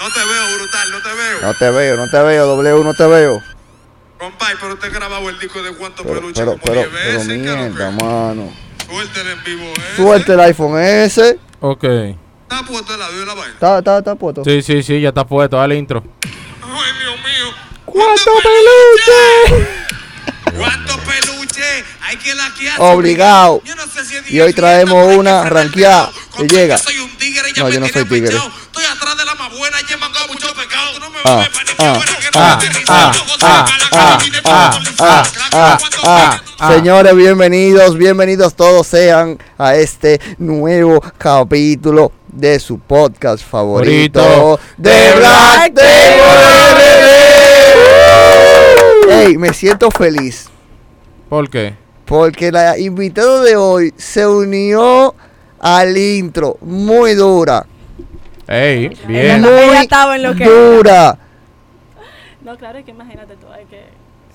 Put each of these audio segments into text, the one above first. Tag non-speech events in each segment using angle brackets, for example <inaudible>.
No te veo, brutal, no te veo. No te veo, no te veo, W, no te veo. Compay, pero usted grabado el disco de cuántos Pero, peluches pero, como pero, 10 pero veces. ¿qué es lo mierda, que? mano. Suéltele en vivo, ¿eh? Suelte el iPhone ese. Ok. Está puesto el audio de la vaina. Está, está, está puesto. Sí, sí, sí, ya está puesto. Dale intro. Ay, Dios mío. ¿Cuánto peluche? ¿Cuántos peluches? Hay que laquear. Obligado. Yo no sé si es Y hoy traemos pero una ranqueada que llega. que soy un tigre, ya No, me yo no soy tigre. pichao. Estoy atrás de la más buena, ya me han dado mucho pecado. Tú no me Ah, ah, ah, ah, ah, ah, Ah, ah, ah, ¿Cuántos ah, ah. Señores, bienvenidos, bienvenidos todos sean a este nuevo capítulo de su podcast favorito de Black Table. Ey, me siento feliz ¿Por qué? porque la invitada de hoy se unió al intro muy dura, Ey, bien. no- muy ella estaba en lo que dura. No, claro, es que imagínate tú, hay que...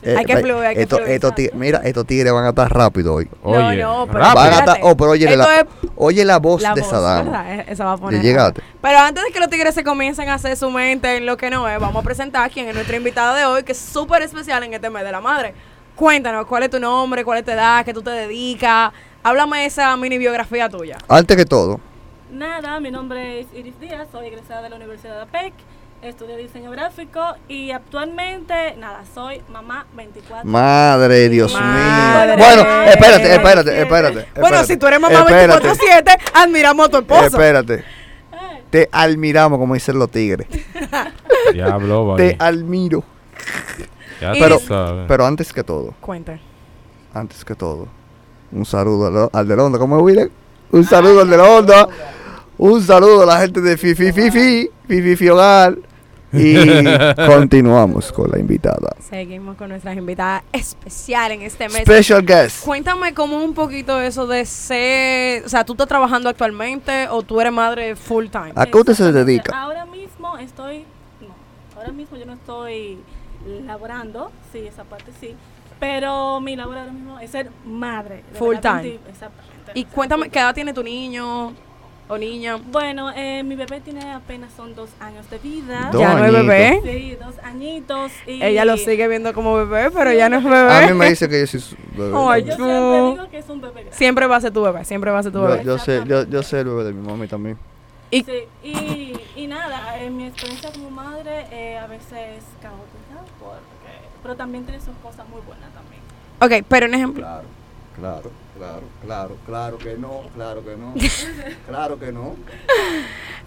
Eh, Hay que eh, fluir, hay que esto- fluir, mira, estos tigres van a estar rápido hoy. Oye, no, pero rápido. Van a estar, oh, pero oye la, es oye la voz la de voz, esa dama. Eh, Esa va a poner. Llegaste. Pero antes de que los tigres se comiencen a hacer su mente en lo que no es, vamos a presentar a quien es nuestra invitada de hoy, que es súper especial en este mes de la madre. Cuéntanos, ¿cuál es tu nombre? ¿Cuál es tu edad? ¿Qué tú te dedicas? Háblame de esa mini biografía tuya. Antes que todo, Nada, mi nombre es Iris Díaz, soy egresada de la Universidad de APEC, estudié diseño gráfico y actualmente, nada, soy mamá 24. madre, Dios Madre. mío. Bueno, espérate, espérate, espérate. Bueno, si tú eres mamá espérate, 24-7, admiramos a tu esposo. Espérate. Te admiramos, como dicen los tigres. <laughs> Diablo, Te vale. admiro. Ya Pero- sabes. Pero antes que todo, Cuenta. antes que todo, un saludo al, al de la onda. ¿Cómo es, William? Un saludo al de la onda. Un saludo a la gente de Fifi Fifi, Fifi Fi Hogar. Y <laughs> continuamos con la invitada. Seguimos con nuestras invitadas especiales en este mes. Special guest. Cuéntame como un poquito eso de ser, o sea, ¿tú estás trabajando actualmente o tú eres madre full time? ¿A qué usted se dedica? Ahora mismo estoy, no, ahora mismo yo no estoy laborando, sí, esa parte sí, pero mi labor ahora mismo es ser madre. Full verdad, time. Exactamente. Y cuéntame, ¿qué edad tiene tu niño o niña? Bueno, eh, mi bebé tiene apenas son dos años de vida. Dos ya no es bebé. Sí, dos añitos. Y Ella lo sigue viendo como bebé, pero Sí, ya no es bebé. A mí me dice que yo soy su bebé. Ay, Yo siempre digo que es un bebé grande. Siempre va a ser tu bebé, siempre va a ser tu Yo, bebé. yo sé, yo, yo sé el bebé de mi mami también. Y- Sí, y, y nada, en mi experiencia como madre eh, a veces es caótica, porque, pero también tiene sus cosas muy buenas también. Ok, pero un ejemplo. Claro, claro, claro, claro, claro que no, claro que no, <laughs> claro que no.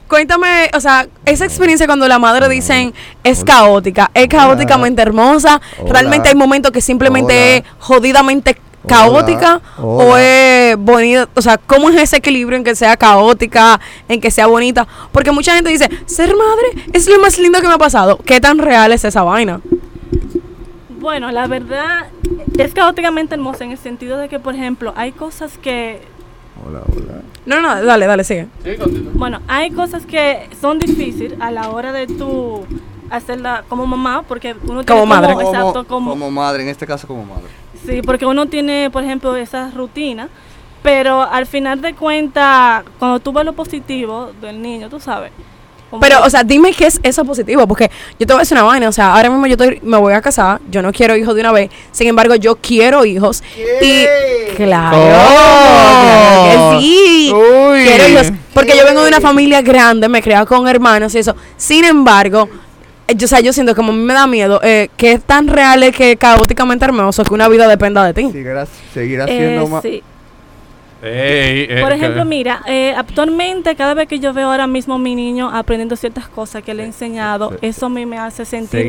Cuéntame, o sea, esa experiencia cuando la madre dicen es caótica, es caóticamente hermosa, Hola. realmente hay momentos que simplemente Hola. es jodidamente caótica o Hola. es bonita, o sea, ¿cómo es ese equilibrio en que sea caótica, en que sea bonita? Porque mucha gente dice, ser madre es lo más lindo que me ha pasado. ¿Qué tan real es esa vaina? Bueno, la verdad es caóticamente hermosa en el sentido de que, por ejemplo, hay cosas que, Hola, hola. No, no, dale, dale, sigue. bueno, hay cosas que son difíciles a la hora de tú hacerla como mamá, porque uno tiene Como madre. Como, exacto, como, como madre, en este caso como madre. Sí, porque uno tiene, por ejemplo, esa rutina, pero al final de cuentas, cuando tú ves lo positivo del niño, tú sabes. Pero, o sea, dime qué es eso positivo, porque yo te voy a decir una vaina, o sea, ahora mismo yo estoy- me voy a casar, yo no quiero hijos de una vez, sin embargo, yo quiero hijos. Y, claro, claro que sí, Uy. quiero hijos, porque yo vengo de una familia grande, me he criado con hermanos y eso. Sin embargo, eh, yo, o sea, yo siento que como a mí me da miedo, eh, que es tan real es que caóticamente hermoso que una vida dependa de ti. Seguirás, seguirás eh, siendo más. sí. Por que- ejemplo, mira, eh, actualmente cada vez que yo veo ahora mismo a mi niño aprendiendo ciertas cosas que le he enseñado, sí. eso a mí me hace sentir...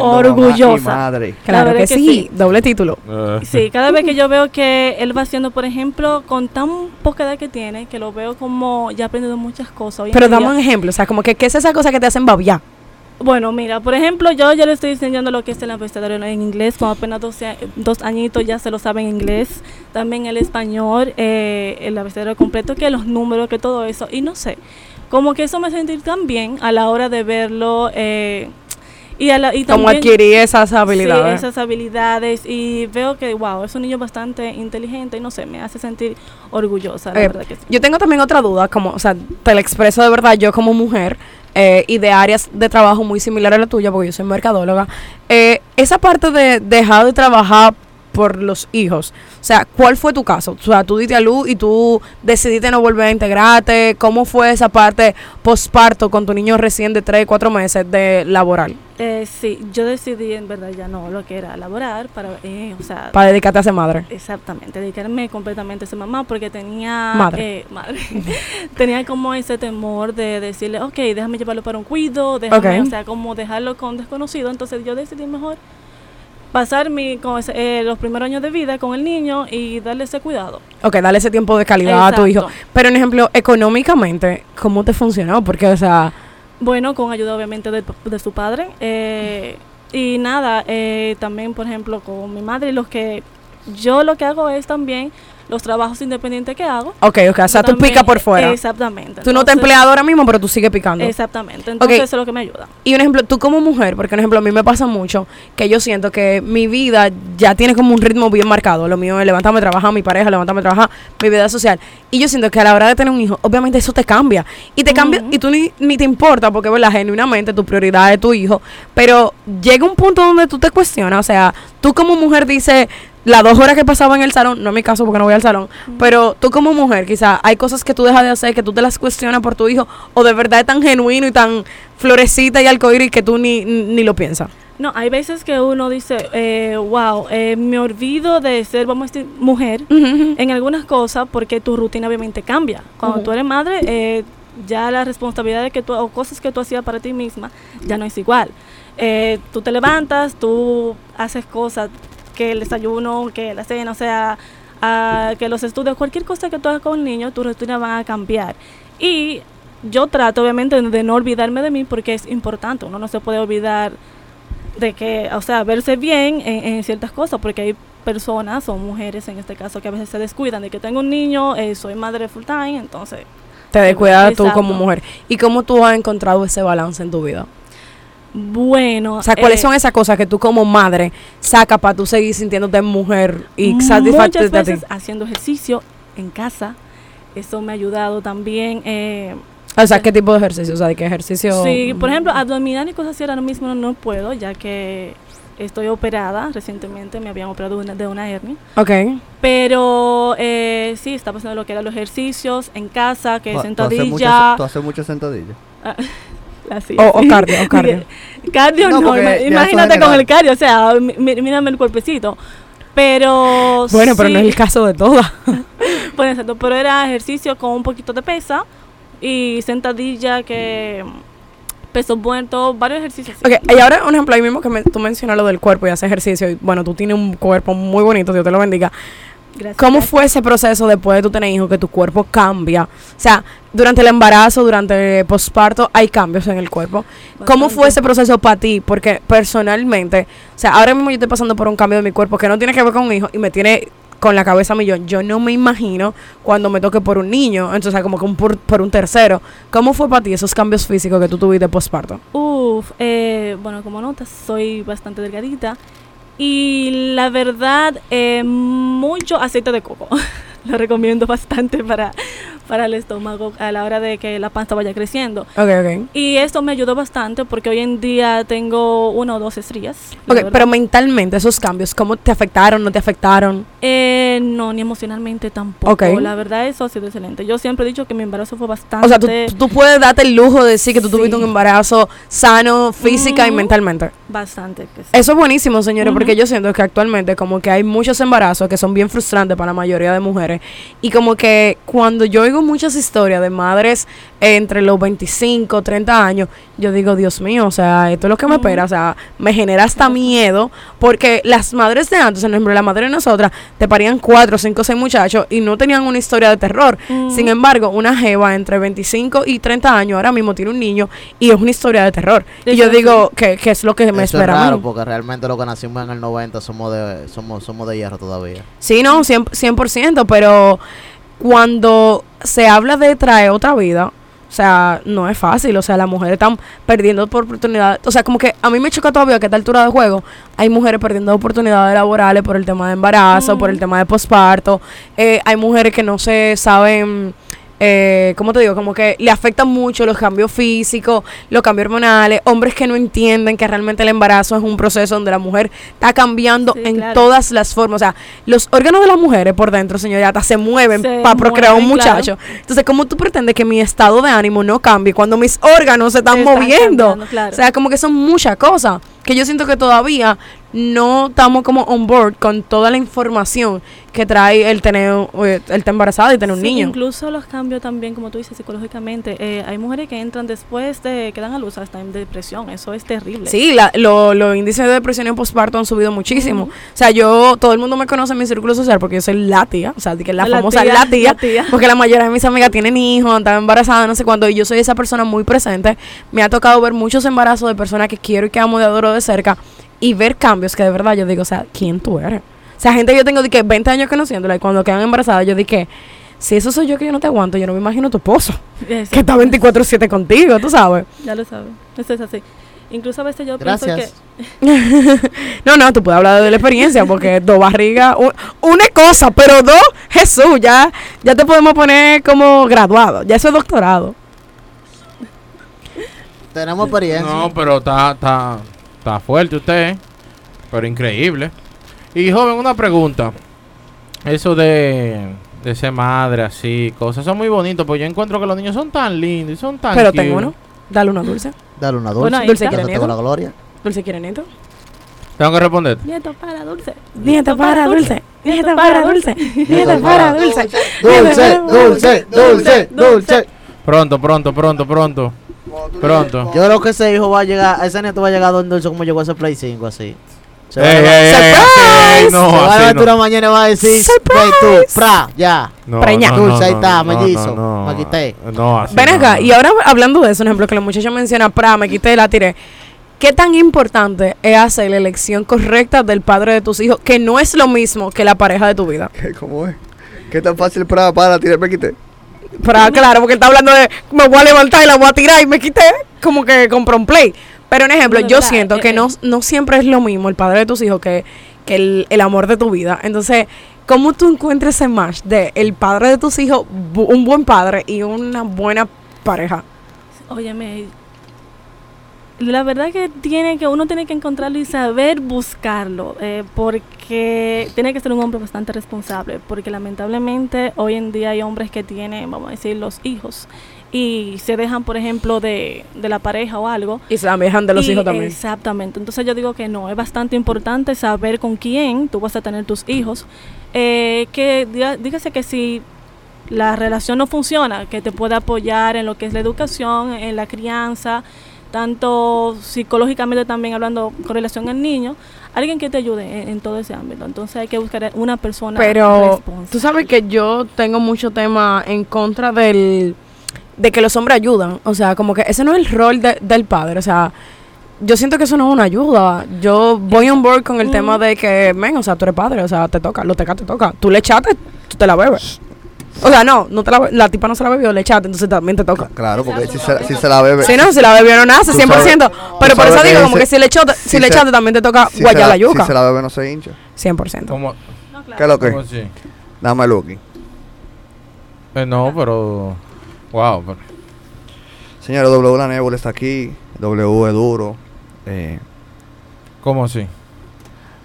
Orgullosa. mamá y madre. Claro que, que sí, sí. doble título. Eh, Sí, <laughs> cada vez que yo veo que él va haciendo, por ejemplo, con tan poca edad que tiene, que lo veo como ya aprendiendo muchas cosas. Hoy Pero dame un ejemplo, o sea, como que, ¿qué es esa cosa que te hacen babiar? Bueno, mira, por ejemplo, yo ya le estoy enseñando lo que es el abecedario en inglés, como apenas 12 a- dos añitos ya se lo sabe en inglés, también el español, eh, el abecedario completo, que los números, que todo eso, y no sé, como que eso me sentir tan bien a la hora de verlo, eh, y, a la, y Como también- adquirir esas Sí, habilidades. esas habilidades, y veo que, wow, es un niño bastante inteligente, y no sé, me hace sentir orgullosa, la Eh, verdad que sí. Yo tengo también otra duda, como, o sea, te la expreso de verdad yo como mujer. Eh, y de áreas de trabajo muy similares a la tuya, porque yo soy mercadóloga, eh, esa parte de dejar de trabajar por los hijos, o sea, ¿cuál fue tu caso? O sea, tú diste a luz y tú decidiste no volver a integrarte, ¿cómo fue esa parte postparto con tu niño recién de 3, 4 meses de laboral? Eh, sí, yo decidí en verdad ya no lo que era laborar para, eh, o sea, Para dedicarte a ser madre. Exactamente, dedicarme completamente a ser mamá porque tenía Madre. eh, madre. <laughs> tenía como ese temor de decirle, ok, déjame llevarlo para un cuido, déjame, o sea, como dejarlo con desconocido. Entonces yo decidí mejor pasar mi, con ese- eh, los primeros años de vida con el niño y darle ese cuidado. Ok, dale ese tiempo de calidad a tu hijo. Pero, en ejemplo, económicamente, ¿cómo te funcionó? Porque, o sea, Bueno, con ayuda obviamente de, de su padre. eh, y nada, eh, también por ejemplo con mi madre, los que yo lo que hago es también los trabajos independientes que hago. ok, ok, o sea, tú picas por fuera. Exactamente. Tú no te empleas ahora mismo, pero tú sigues picando. Exactamente. Entonces eso es lo que me ayuda. Y un ejemplo, tú como mujer, porque un ejemplo a mí me pasa mucho que yo siento que mi vida ya tiene como un ritmo bien marcado. Lo mío es levantarme, trabajar, mi pareja, levantarme, trabajar, mi vida social. Y yo siento que a la hora de tener un hijo, obviamente eso te cambia. Y te cambia, y tú ni, ni te importa, porque verdad, genuinamente tu prioridad es tu hijo. Pero llega un punto donde tú te cuestionas, o sea, tú como mujer dices, las dos horas que pasaba en el salón, no es mi caso porque no voy al salón, pero tú como mujer, quizá hay cosas que tú dejas de hacer, que tú te las cuestionas por tu hijo, o de verdad es tan genuino y tan florecita y arcoíris que tú ni, ni lo piensas. No, hay veces que uno dice, eh, wow, eh, me olvido de ser, vamos a decir, mujer en algunas cosas porque tu rutina obviamente cambia. Cuando tú eres madre, eh, ya las responsabilidades que tú, o cosas que tú hacías para ti misma, ya no es igual. Eh, tú te levantas, tú haces cosas, que el desayuno, que la cena, o sea, ah, que los estudios, cualquier cosa que tú hagas con el niño, tu rutina va a cambiar. Y yo trato obviamente de no olvidarme de mí porque es importante, uno no se puede olvidar de que, o sea, verse bien en, en ciertas cosas, porque hay personas o mujeres en este caso que a veces se descuidan de que tengo un niño, eh, soy madre full time, entonces Te descuidas tú como mujer. ¿Y cómo tú has encontrado ese balance en tu vida? Bueno, O sea, ¿cuáles eh, son esas cosas que tú como madre sacas para tú seguir sintiéndote mujer y satisfacta muchas veces haciendo ejercicio en casa, eso me ha ayudado también. Eh, O sea, ¿qué tipo de ejercicio? O sea, ¿de qué ejercicio? sí, por ejemplo, abdominal y cosas así ahora mismo no, no puedo, ya que estoy operada recientemente, me habían operado de una, de una hernia. Ok. Pero eh, sí, estaba haciendo lo que eran los ejercicios en casa, que ¿Tú- tú haces sentadilla. muchas- ¿Tú haces muchas sentadillas? <laughs> así, O, cardio, o cardio. <laughs> Cardio No, imagínate con el cardio, o sea, mírame el cuerpecito. Pero Bueno, pero no es el caso de todas. <laughs> pues, exacto, pero era ejercicio con un poquito de pesa y sentadilla que peso muerto, varios ejercicios. así. Ok, y ahora, un ejemplo, ahí mismo que me- tú mencionas lo del cuerpo y hacer ejercicio. Y bueno, tú tienes un cuerpo muy bonito, Dios te lo bendiga. Gracias. ¿Cómo fue ese proceso después de tú tener hijos que tu cuerpo cambia? O sea, durante el embarazo, durante el posparto, hay cambios en el cuerpo. ¿Cómo fue ese proceso para ti? Porque personalmente, o sea, ahora mismo yo estoy pasando por un cambio de mi cuerpo que no tiene que ver con un hijo y me tiene con la cabeza a millón. Yo no me imagino cuando me toque por un niño, entonces, o sea, como que un por, por un tercero. ¿Cómo fue para ti esos cambios físicos que tú tuviste posparto? Uf, eh, bueno, como notas, soy bastante delgadita. Y la verdad, eh, mucho aceite de coco. <laughs> Lo recomiendo bastante para, para el estómago a la hora de que la panza vaya creciendo. Ok, ok. Y esto me ayudó bastante porque hoy en día tengo una o dos estrías. Ok, pero mentalmente esos cambios, ¿cómo te afectaron, no te afectaron? Eh, no, ni emocionalmente tampoco. La verdad, eso ha sido excelente. Yo siempre he dicho que mi embarazo fue bastante. O sea, tú, tú puedes darte el lujo de decir que tú Sí. tuviste un embarazo sano, física y mentalmente. Bastante. que sí. Eso es buenísimo, señores, porque yo siento que actualmente como que hay muchos embarazos que son bien frustrantes para la mayoría de mujeres. Y como que cuando yo oigo muchas historias de madres entre los 25, 30 años, yo digo, Dios mío, o sea, esto es lo que me espera. O sea, me genera hasta miedo porque las madres de antes, por ejemplo, la madre de nosotras, te parían cuatro, cinco, seis muchachos y no tenían una historia de terror. Ujú. Sin embargo, una jeva entre 25 y 30 años ahora mismo tiene un niño y es una historia de terror. Y yo digo que, que es lo que me Eso espera es a raro mí. porque realmente lo que nacimos en el 90 somos de, somos, somos de hierro todavía. Sí, no, 100%, 100%, pero cuando se habla de traer otra vida, o sea, no es fácil, o sea, las mujeres están perdiendo por oportunidades, o sea, como que a mí me choca todavía que a esta altura de juego hay mujeres perdiendo oportunidades laborales por el tema de embarazo, por el tema de posparto, eh, hay mujeres que no se saben eh, ¿cómo te digo? Como que le afectan mucho los cambios físicos, los cambios hormonales, hombres que no entienden que realmente el embarazo es un proceso donde la mujer está cambiando Sí, en claro. todas las formas. O sea, los órganos de las mujeres por dentro, señorita, se mueven para procrear un claro. muchacho. Entonces, ¿cómo tú pretendes que mi estado de ánimo no cambie cuando mis órganos se están Se están moviendo? claro. O sea, como que son muchas cosas que yo siento que todavía no estamos como on board con toda la información que trae el tener eh, el estar embarazada y tener un niño. Incluso los cambios también, como tú dices, psicológicamente. eh, hay mujeres que entran después de que dan a luz hasta en depresión. Eso es terrible. Sí, la- lo- los índices de depresión y posparto han subido muchísimo. O sea, yo, todo el mundo me conoce en mi círculo social porque yo soy la tía, o sea, de que la, La famosa tía, la tía, la tía. porque la mayoría de mis amigas tienen hijos, están embarazadas, no sé cuándo, y yo soy esa persona muy presente. Me ha tocado ver muchos embarazos de personas que quiero y que amo y adoro de cerca y ver cambios que de verdad yo digo, o sea, ¿quién tú eres? O sea, gente que yo tengo de que 20 años conociéndola y cuando quedan embarazadas yo dije, si eso soy yo que yo no te aguanto, yo no me imagino tu esposo, Eso, que está 24/7 contigo, tú sabes. Ya lo sabes. Eso es así. Incluso a veces yo Gracias. pienso que... <laughs> No, no, tú puedes hablar de la experiencia porque dos barrigas, una cosa, pero dos, Jesús, ya, ya te podemos poner como graduado, ya eso es doctorado. Tenemos experiencia. No, pero está, está, está fuerte usted, ¿eh? pero increíble. Y joven, una pregunta. Eso de, de ser madre, así, cosas, son muy bonitos, pues yo encuentro que los niños son tan lindos y son tan Pero cute. tengo uno, dale una dulce. Dale una dulce. Bueno, ahí Dulce está. quiere Dándote con la nieto. gloria. Dulce quiere nieto. Tengo que responder. Nieto para dulce. Nieto para dulce. Nieto para dulce. Nieto Nieto para para dulce. Dulce, dulce, dulce, dulce. Pronto, pronto, pronto, pronto. Pronto. Yo creo que ese hijo va a llegar, ese nieto va a llegar donde dulce como llegó ese Play 5, así. Se va a Ey, ey, se no, va a así levantar no. una mañana y va a decir, ¡Surprise! Play 2, pra, ya. No, Preña. no, Dulce, no, ahí no, está, no, mellizo, no, me quité. No, así Ven no, acá, no. y ahora hablando de eso, un ejemplo que la muchacha menciona, pra, me quité, la tiré. ¿Qué tan importante es hacer la elección correcta del padre de tus hijos, que no es lo mismo que la pareja de tu vida? ¿Qué, ¿Cómo es? ¿Qué tan fácil para, para tirarme quité? Pero claro, porque él está hablando de me voy a levantar y la voy a tirar y me quité, como que compró un play. Pero un ejemplo, No, yo verdad, siento eh, que eh. no, no siempre es lo mismo el padre de tus hijos que, que el, el amor de tu vida. Entonces, ¿cómo tú encuentres ese match de el padre de tus hijos, un buen padre y una buena pareja? Óyeme, la verdad que tiene que uno tiene que encontrarlo y saber buscarlo, eh, porque tiene que ser un hombre bastante responsable, porque lamentablemente hoy en día hay hombres que tienen, vamos a decir, los hijos y se dejan, por ejemplo, de, de la pareja o algo. Y se alejan de los Y hijos también. Exactamente. Entonces yo digo que no, es bastante importante saber con quién tú vas a tener tus hijos. Eh, que diga- dígase que si la relación no funciona, que te pueda apoyar en lo que es la educación, en la crianza, tanto psicológicamente también hablando con relación al niño, alguien que te ayude en, en todo ese ámbito. Entonces hay que buscar una persona Pero responsable. tú sabes que yo tengo mucho tema en contra del de que los hombres ayudan. O sea, como que ese no es el rol de- del padre. O sea, yo siento que eso no es una ayuda. Yo voy on board con el Mm. tema de que, ven, o sea, tú eres padre, o sea, te toca, lo teca te toca. Tú le echaste, tú te la bebes. O sea, no, no te la, la tipa no se la bebió, le echaste, entonces también te toca. Claro, porque si se, si se la bebe. Si no, si la bebió no nace, Tú 100%. pero por sabes eso digo, como ese- que si le echaste, si si le se- echaste también te toca si guayar la la, yuca. si se la bebe, no se hincha. 100%. ¿Cómo, No, claro. ¿Qué es lo que? así? Dame Lucky. Eh, no, pero... Wow, pero- Señores, W La Nebula está aquí. W es duro. Eh, ¿cómo así?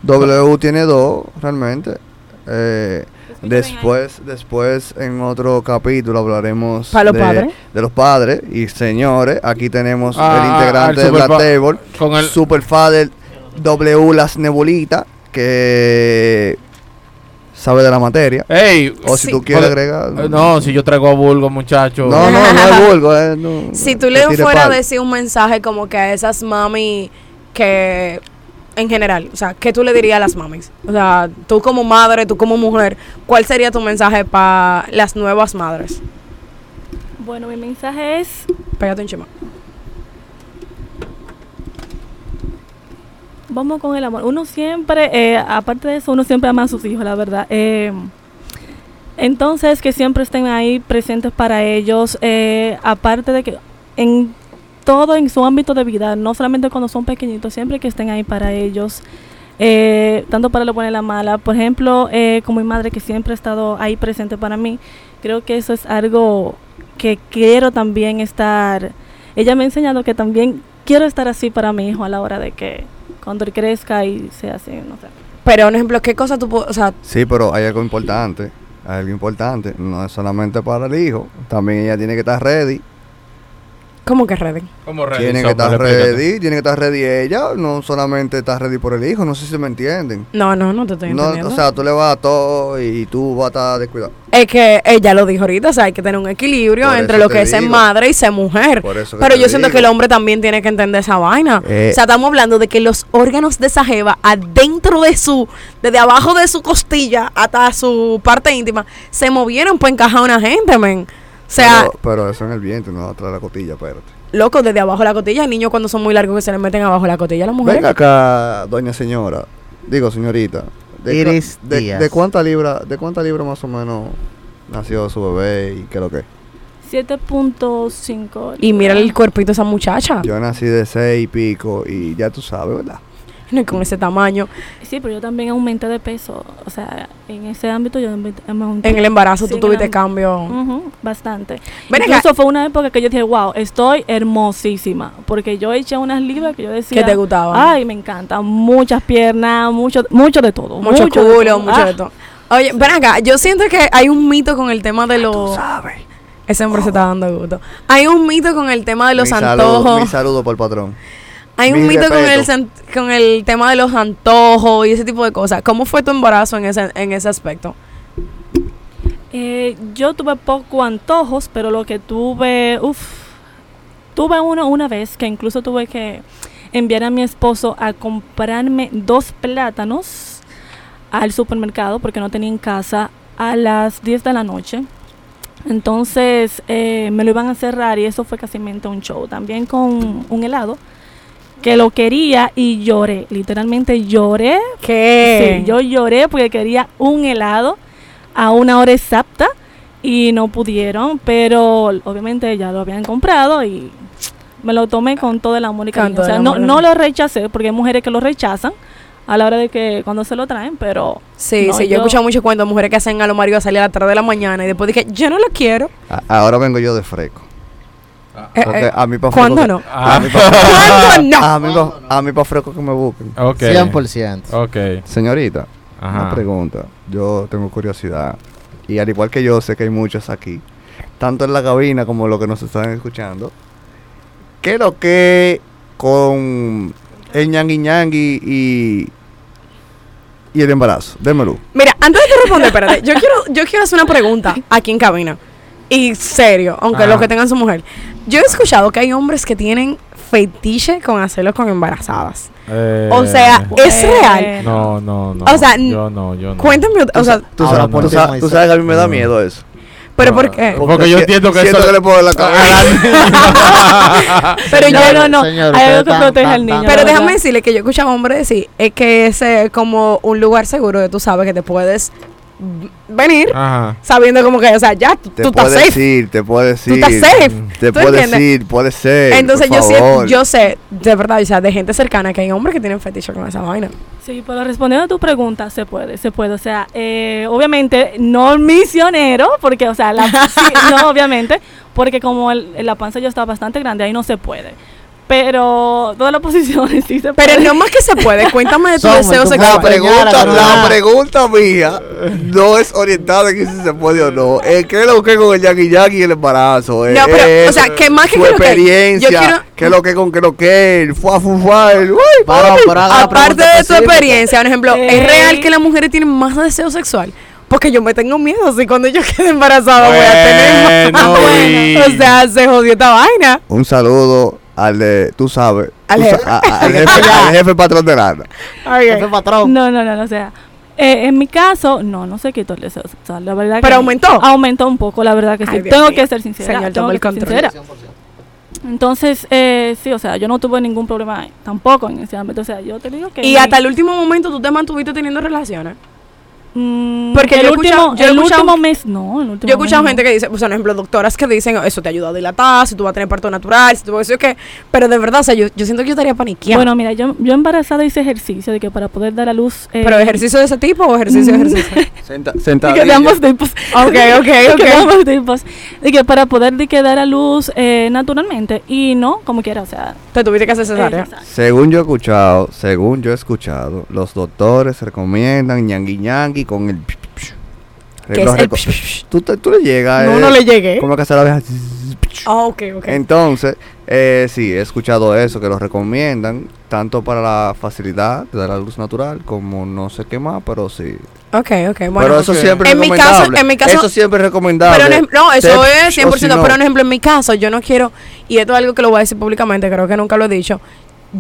W tiene dos, realmente. Eh. Después, después, en otro capítulo hablaremos ¿Para los de, padres? de los padres. Y señores, aquí tenemos Ah, el integrante al de Black Table, Con el... Super Father W Las Nebulitas, que sabe de la materia. ¡Ey! O si Sí. tú quieres agregar. Eh, No, si yo traigo a Bulgo, muchacho. no, no, no es vulgo. eh, no, Si tú le tire fueras a decir un mensaje como que a esas mami que en general, o sea, ¿qué tú le dirías a las mamis? O sea, tú como madre, tú como mujer, ¿cuál sería tu mensaje para las nuevas madres? Bueno, mi mensaje es Pégate un chima. Vamos con el amor. Uno siempre, eh, aparte de eso, uno siempre ama a sus hijos, la verdad. Eh, entonces, que siempre estén ahí presentes para ellos. eh, aparte de que en todo, en su ámbito de vida, no solamente cuando son pequeñitos, siempre que estén ahí para ellos. eh, tanto para lo bueno y la mala. Por ejemplo, eh, como mi madre que siempre ha estado ahí presente para mí, creo que eso es algo que quiero también estar, ella me ha enseñado que también quiero estar así para mi hijo a la hora de que cuando él crezca y sea así, no sé. Pero, un ejemplo, ¿qué cosa tú puedes, o sea, Sí, pero hay algo importante. Hay algo importante. No es solamente para el hijo. También ella tiene que estar ready. Cómo que ready? ¿Cómo ready? Tiene que estar ready. Tiene que estar ready ella. No solamente está ready por el hijo. No sé si me entienden. No, no, no te estoy No, entendiendo. o sea, tú le vas a todo y tú vas a estar descuidado. es que ella lo dijo ahorita, o sea, hay que tener un equilibrio Por entre lo que es ser madre y ser mujer. Por eso que Pero te yo siento digo. que el hombre también tiene que entender esa vaina. Eh. o sea, estamos hablando de que los órganos de esa jeva, adentro de su, desde abajo de su costilla hasta su parte íntima, se movieron para encajar a una gente, men. O sea, pero, pero eso en el vientre, no atrás de la cotilla, espérate. loco, desde abajo de la cotilla, hay niños cuando son muy largos que se les meten abajo de la cotilla a las mujeres. Venga acá, doña señora. Digo, señorita. ¿De, cu- Iris de, Díaz. de cuánta libra, de cuánta libra más o menos nació su bebé y qué es lo que? 7.5. Y mira el cuerpito de esa muchacha. Yo nací de seis y pico y ya tú sabes, ¿verdad? <laughs> Con ese tamaño. Sí, pero yo también aumenté de peso. O sea, en ese ámbito yo aumenté- aumenté. En el embarazo Sí, tú tuviste cambio. Bastante. Ven acá. Incluso fue una época que yo dije, wow, estoy hermosísima. Porque yo eché unas libras que yo decía. que te gustaban. Ay, me encanta. Muchas piernas, mucho, mucho de todo. mucho, de culo, todo. mucho Ah, de todo. Oye, ven acá, yo siento que hay un mito con el tema de los... sabes. Ese hombre se está dando gusto. Hay un mito con el tema de los mi saludo, antojos. mi saludo por el patrón. Hay un mi mito con el, con el tema de los antojos y ese tipo de cosas. ¿Cómo fue tu embarazo en ese, en ese aspecto? Eh, yo tuve poco antojos, pero lo que tuve, uff, tuve uno una vez que incluso tuve que enviar a mi esposo a comprarme dos plátanos al supermercado porque no tenía en casa a las 10 de la noche. Entonces eh, me lo iban a cerrar y eso fue casi un show. También con un helado que lo quería y lloré. Literalmente lloré ¿Qué? Sí, yo lloré porque quería un helado a una hora exacta y no pudieron, pero obviamente ya lo habían comprado y me lo tomé con todo el amor y cariño. O sea, no, no lo rechacé porque hay mujeres que lo rechazan a la hora de que cuando se lo traen, pero Sí, No, sí, yo, he escuchado muchos cuentos de mujeres que hacen a lo Mario a salir a las 3 de la mañana y después dije, yo no lo quiero. A- ahora vengo yo de fresco. Eh, eh, a mí pa' ¿Cuándo fresco no? que-. A mí pa' ¿Cuándo <laughs> no? a mí pa- a mí pa' fresco que me busquen. Ok. 100%. Ok. Señorita, Ajá. una pregunta. Yo tengo curiosidad. Y al igual que yo, sé que hay muchos aquí. Tanto en la cabina como los que nos están escuchando. ¿Qué es lo que con el ñangui ñangui y, y el embarazo? Démelo. Mira, antes de que responder, espérate, yo quiero, yo quiero hacer una pregunta aquí en cabina. Y serio, aunque Ajá. los que tengan su mujer. Yo he escuchado que hay hombres que tienen fetiche con hacerlo con embarazadas. Eh, O sea, es Bueno. real. No, no, no. O sea, yo no, yo no. Cuéntame, o sea, Tú, sabes, por tú ti, sabes- tú Moisés. sabes que a mí me da miedo eso. pero ¿por qué? Porque yo entiendo que siento eso- que le puedo dar la <laughs> cabeza. Pero yo no, no, Señor, hay algo que tan- protege tan- al niño. Pero déjame decirle que yo he escuchado a hombres decir es que ese es como un lugar seguro de tú sabes que te puedes venir Ajá. sabiendo como que, o sea, ya tú Te tú estás puedes safe. ir, te puedes Tú ir. estás safe. Te ¿Tú puedes entiendes? ir, puede ser. Entonces por yo, sé, yo sé, de verdad, o sea, de gente cercana que hay hombres que tienen fetiche con esa vaina. Sí, pero respondiendo a tu pregunta, se puede, se puede. O sea, eh, obviamente, no misionero, porque, o sea, la, sí, no, obviamente, porque como el- la panza ya está bastante grande, ahí no se puede. Pero todas las posiciones sí se puede. Pero no más que se puede, cuéntame de tu Somos, deseo tú La pregunta, la pregunta mía no es orientada en que si se puede o no. Es que lo que con el yaki yaki y el embarazo. No, pero, es o sea, que más que su que- experiencia. yo quiero- que lo que con que lo que el fuá fu fuá, el uy, haga la Aparte de tu experiencia, por ejemplo, ¿es Ey. real que las mujeres tienen más deseo sexual? Porque yo me tengo miedo si cuando yo <laughs> quede embarazada voy a tener más. <laughs> Bueno, y- O sea, se jodió esta vaina. Un saludo al de, tú sabes, Al tú jefe. sa- a- al, jefe, <laughs> al jefe patrón de Lana. <laughs> Jefe patrón. No, no, no, no, o sea, eh, en mi caso, no, no se quitó el deseo sexual, la verdad que ¿Pero no. aumentó? Aumentó un poco, la verdad que sí. Ay, tengo que ser sincera. Señor, tengo que ser sincera. Entonces, eh, sí, o sea, yo no tuve ningún problema tampoco en ese ámbito. O sea, yo te digo que... Y hasta el último momento tú te mantuviste teniendo relaciones. Mm, Porque el yo he último, yo el escuchado- último mes no. El último Yo he escuchado gente no. que dice, pues, por ejemplo, doctoras que dicen, eso te ayuda a dilatar, si tú vas a tener parto natural, si tú vas a decir que... Pero de verdad, o sea, yo, yo siento que yo estaría paniqueada. Bueno, mira, yo, yo embarazada hice ejercicio de que para poder dar a luz. eh, ¿Pero ejercicio de ese tipo o ejercicio de ejercicio? <laughs> Senta, de sentadilla. de ambos tipos. Ok, ok, <laughs> De que de ambos tipos. De que para poder de que dar a luz eh, naturalmente. Y no como quiera, o sea. Te tuviste que hacer cesárea. exacto. Según yo he escuchado, según yo he escuchado, los doctores recomiendan ñangui ñangui con el... ¿Qué los es el tú, te- tú le llegas... No, eh, no le llegué. Como que hace la abeja... Ah, ok, ok. Entonces, eh, sí, he escuchado eso, que lo recomiendan, tanto para la facilidad de dar a luz natural, como no sé qué más, pero sí. Ok, ok, bueno. pero eso siempre es En mi caso- recomendable. en mi caso- eso siempre es recomendable. Pero no, eso Te- es 100%, o si no- pero en ejemplo, en mi caso, yo no quiero, y esto es algo que lo voy a decir públicamente, creo que nunca lo he dicho,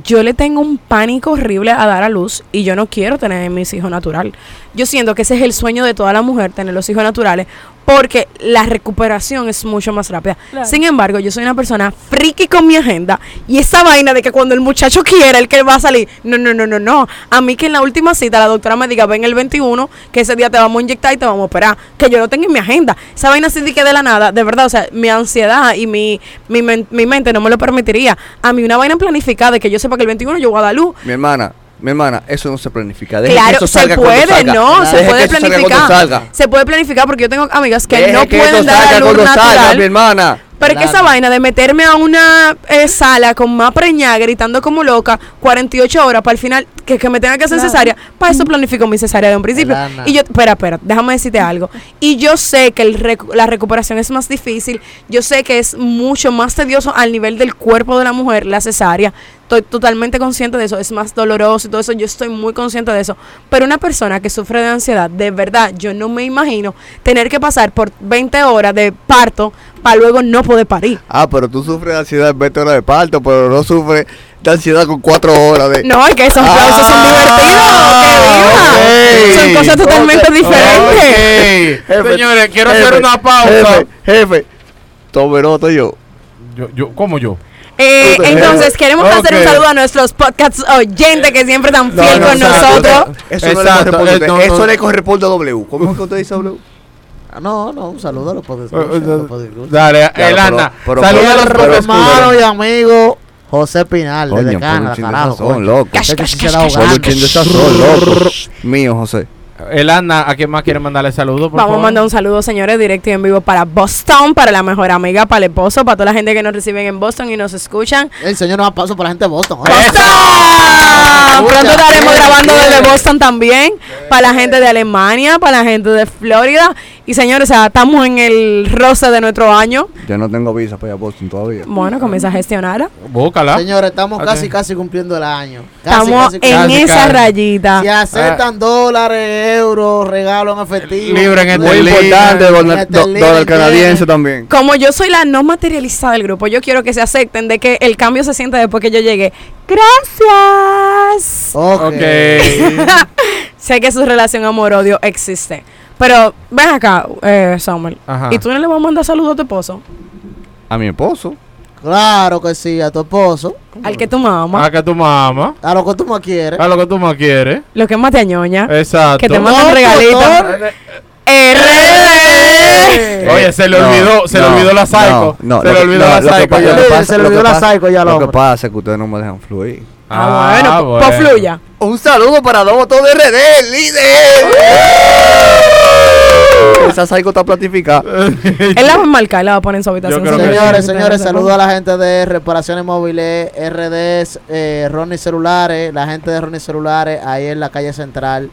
yo le tengo un pánico horrible a dar a luz y yo no quiero tener mis hijos natural. Yo siento que ese es el sueño de toda la mujer, tener los hijos naturales, porque la recuperación es mucho más rápida. Claro. Sin embargo, yo soy una persona friki con mi agenda y esa vaina de que cuando el muchacho quiera, el que va a salir, no, no, no, no, no. A mí que en la última cita la doctora me diga, ven el 21, que ese día te vamos a inyectar y te vamos a operar, que yo lo tengo en mi agenda. Esa vaina así de que de la nada, de verdad, o sea, mi ansiedad y mi, mi, mi mente no me lo permitiría. A mí una vaina planificada de que yo sepa que el 21 yo voy a dar luz. Mi hermana, mi hermana, eso no se planifica. Deje que Claro, eso se salga cuando puede, salga. no, se Deje puede que eso salga planificar. salga. Se puede planificar porque yo tengo amigas que Deje no que pueden eso dar salga a luz natural. mi hermana. Pero es que esa vaina de meterme a una eh, sala con más preñada, gritando como loca, 48 horas para el final, que, que me tenga que hacer Claro. cesárea, para eso planifico mi cesárea de un principio. Y yo, espera, espera, déjame decirte algo. Y yo sé que el recu- la recuperación es más difícil, yo sé que es mucho más tedioso al nivel del cuerpo de la mujer, la cesárea. Estoy totalmente consciente de eso, es más doloroso y todo eso, yo estoy muy consciente de eso. Pero una persona que sufre de ansiedad, de verdad, yo no me imagino tener que pasar por 20 horas de parto para luego no poder parir. Ah, pero tú sufres de ansiedad en 20 horas de parto, pero no sufres de ansiedad con 4 horas de... No, es que esos aplausos son Ah, divertidos. Son cosas totalmente diferentes. Jefe, Señores, quiero jefe, hacer una pausa. Jefe, jefe, tomeroto yo. Yo, yo, ¿Cómo yo? Eh, entonces, queremos hacer un saludo a nuestros podcast oyentes que siempre están fiel no, con nosotros. Eso no le Exacto, corresponde a eh, no, Eso no. le corresponde a W. ¿Cómo es que usted dice W? No, no, un saludo a los podcasts. Dale, Elana. Saluda a los pero- pero- hermano y amigo José Pinal, Coño, desde Canadá, carajo. sazón, coño. loco. Ese que sí se da Por un ahogando. chin de sazón, loco. Mío, José. Elana, ¿a quién más quiere mandarle saludos? Vamos a mandar un saludo, señores, directo y en vivo para Boston, para la mejor amiga, para el esposo, para toda la gente que nos reciben en Boston y nos escuchan. El señor no da paso para la gente de Boston. ¡Eso! ¡Boston! Pronto Mucha estaremos grabando desde Boston también, para la gente de Alemania, para la gente de Florida. Y señores, o sea, estamos en el roce de nuestro año. Yo no tengo visa para ir a Boston todavía. Bueno, comienza a gestionar. Búscala. Señores, estamos casi, casi cumpliendo el año. Casi, Estamos casi, en casi, esa casi. rayita. Si aceptan dólares, euros, regalos en efectivo. Libre en Muy Estelina. importante, dólar Este canadiense también. Como yo soy la no materializada del grupo, yo quiero que se acepten de que el cambio se siente después que yo llegue. Gracias. Ok. Ok. <laughs> sé que su relación amor-odio existe. Pero ven acá, eh, Samuel. Ajá. ¿Y tú no le vas a mandar saludos a tu esposo? A mi esposo. Claro que sí, a tu esposo. Al que tu mamá. A que tu mamá. A lo que tú más quieres. A lo que tú más quieres. Lo que más te añoña. Exacto. Que te manda un No, regalito. doctor. RD. Oye, se le No, olvidó, se le olvidó la psycho. No, no, se lo le olvidó la lo psycho. pa- ya. lo que Se le lo olvidó la psycho ya al Lo que hombre. pasa es que ustedes no me dejan fluir. Ah, bueno, pues, pues fluya. Un saludo para dos votos de RD, líder. <laughs> Esa psycho está platificada. <laughs> Él la va a marcar, la va a poner en su habitación. Señores, señores, saludos a la gente de Reparaciones Móviles, RDs, eh, Ronnie Celulares, la gente de Ronnie Celulares, ahí en la calle central.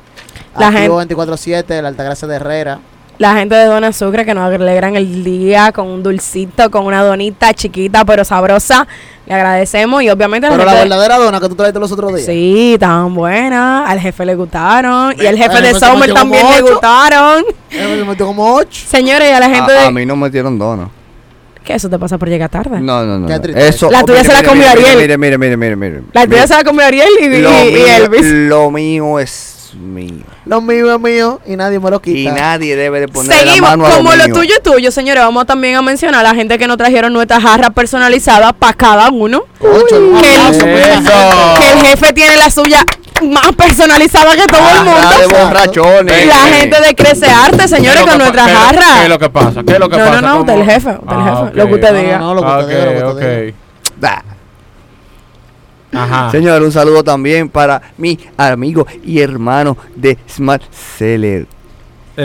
La Activo 24-7, la Altagracia de Herrera. La gente de Dona Sucre que nos alegran el día con un dulcito, con una donita chiquita pero sabrosa. Le agradecemos y obviamente a Pero la verdadera dona que tú trajiste los otros días. Sí, tan buena. Al jefe le gustaron. Y al jefe de Summer también le ocho. gustaron. Me metió como 8. Señores, y a la gente A, a de. mí no me dieron donas. ¿Qué eso te pasa por llegar tarde? No, no, no. Eso, La tuya mire, se la comió mire, Ariel. Mire, mire, mire, mire, mire. La tuya Mire, se la comió Ariel y, y- lo, y mío, Elvis. lo mío es mío. Lo mío es mío y nadie me lo Y quita. nadie debe de poner Seguimos, la mano a como lo tuyo es tuyo, señores, vamos también a mencionar a la gente que nos trajeron nuestras jarras personalizadas para cada uno. Que el-. Que el jefe tiene la suya más personalizada que todo el de mundo. borrachones. La gente de Crece Arte, señores, ¿Qué es con lo que nuestra pa- qué es lo- jarra. ¿Qué es lo que pasa? ¿Qué es lo que No, pasa? no, no, ¿Cómo? del jefe, del Ah, jefe, ok. lo que usted No, diga. no, no, lo que Ah, usted diga, lo ok, que usted diga. Ajá. Señor, un saludo también para mi amigo y hermano de Smart Seller.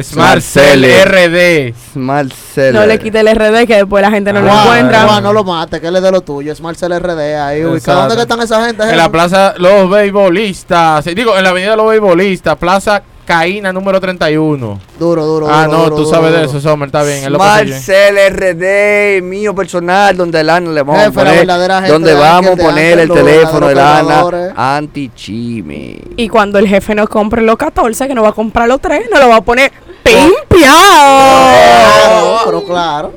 Smart Cell RD. Smart Seller. No le quite el RD que después la gente no lo encuentra. Juan, no lo mate, que él es de lo tuyo. Es Marcel RD ahí. ubicado. ¿Dónde que están esa gente? En la plaza Los Beisbolistas. Digo, en la avenida Los Beisbolistas. Plaza Caína número 31. Duro, duro, Ah, duro, no, duro, tú duro, sabes de eso, Sommer. Está bien. él. Seller RD, mío personal, donde el Ana le vamos Jefe, a la poner. Donde de vamos a de poner el teléfono del verdaderos Ana cargadores. anti-chime. Y cuando el jefe no compre los 14, que no va a comprar los 3, no lo va a poner pimpiado. Claro, pero claro.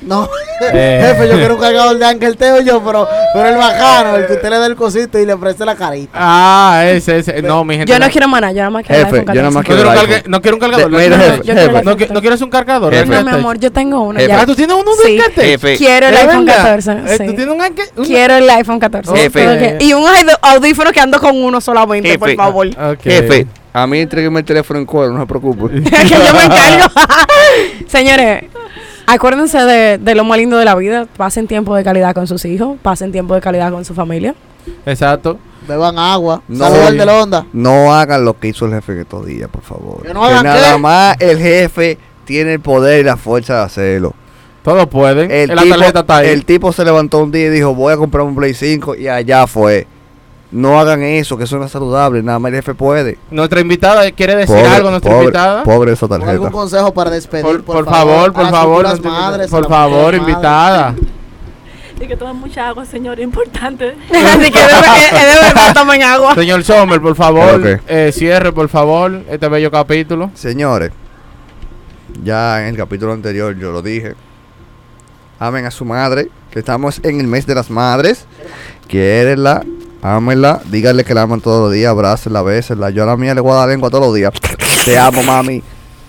No, Eh. <laughs> jefe, yo quiero un cargador de Ángel Teo yo, pero, pero el bajano, el que usted le da el cosito y le preste la carita. Ah, ese, ese. No, mi gente. Yo no quiero nada, yo nada más quiero Jefe, yo nada 14. más No quiero, no quiero un cargador. De- mira, ¿no? jefe, jefe. ¿No, iPhone qui- ¿No quieres un cargador? Jefe. No, mi amor, yo tengo uno Jefe. ya. Ah, ¿tú tienes uno Sí. Jefe, Quiero el ¿De iPhone verdad? 14. Eh, sí. ¿Tú tienes un un- Quiero el iPhone 14. Jefe. Y un aud- audífono que ando con uno solamente, Jefe. por favor. Ok. jefe, a mí entrégueme el teléfono en cuero, no se preocupe. <laughs> que yo me encargo. <laughs> Señores, acuérdense de, de lo más lindo de la vida. Pasen tiempo de calidad con sus hijos. Pasen tiempo de calidad con su familia. Exacto. Beban agua. No. Saludos al de la onda. No hagan lo que hizo el jefe en estos días, por favor. Que no hagan nada qué. más el jefe tiene el poder y la fuerza de hacerlo. Todos pueden. El, la tarjeta está ahí. el tipo se levantó un día y dijo, voy a comprar un Play 5 y allá fue. No hagan eso, que eso no es saludable, nada más el jefe puede. Nuestra invitada quiere decir algo, nuestra pobre, invitada. pobre esa ¿O ¿Algún tarjeta. consejo para despedir? Por, Por, por favor, por las favor, nuestra invitada. madres, por favor, invitada. Y que tomen mucha agua, señor, importante. <laughs> Así que de, es de verdad tomen agua. Señor Sommer, por favor, eh, cierre, por favor, este bello capítulo. Señores, ya en el capítulo anterior yo lo dije. Amen a su madre, que estamos en el mes de las madres. Quiérenla, ámenla, díganle que la aman todos los días, abrácenla, bésenla. Yo a la mía le voy a dar lengua todos los días. Te amo, mami.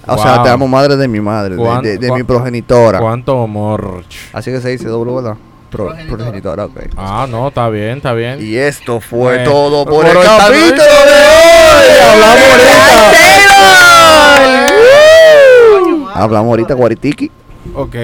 O sea, te amo madre de mi madre, de, Cuán- de- de cuán- mi progenitora. Cuánto amor. Así que se dice doble, ¿verdad? Pro- progenitora, ok. Ah, no, está bien, está bien. Y esto fue Bueno, todo por, por el esta capítulo de hoy. Hablamos ahorita. Hablamos ahorita, Guaritiki. Ok.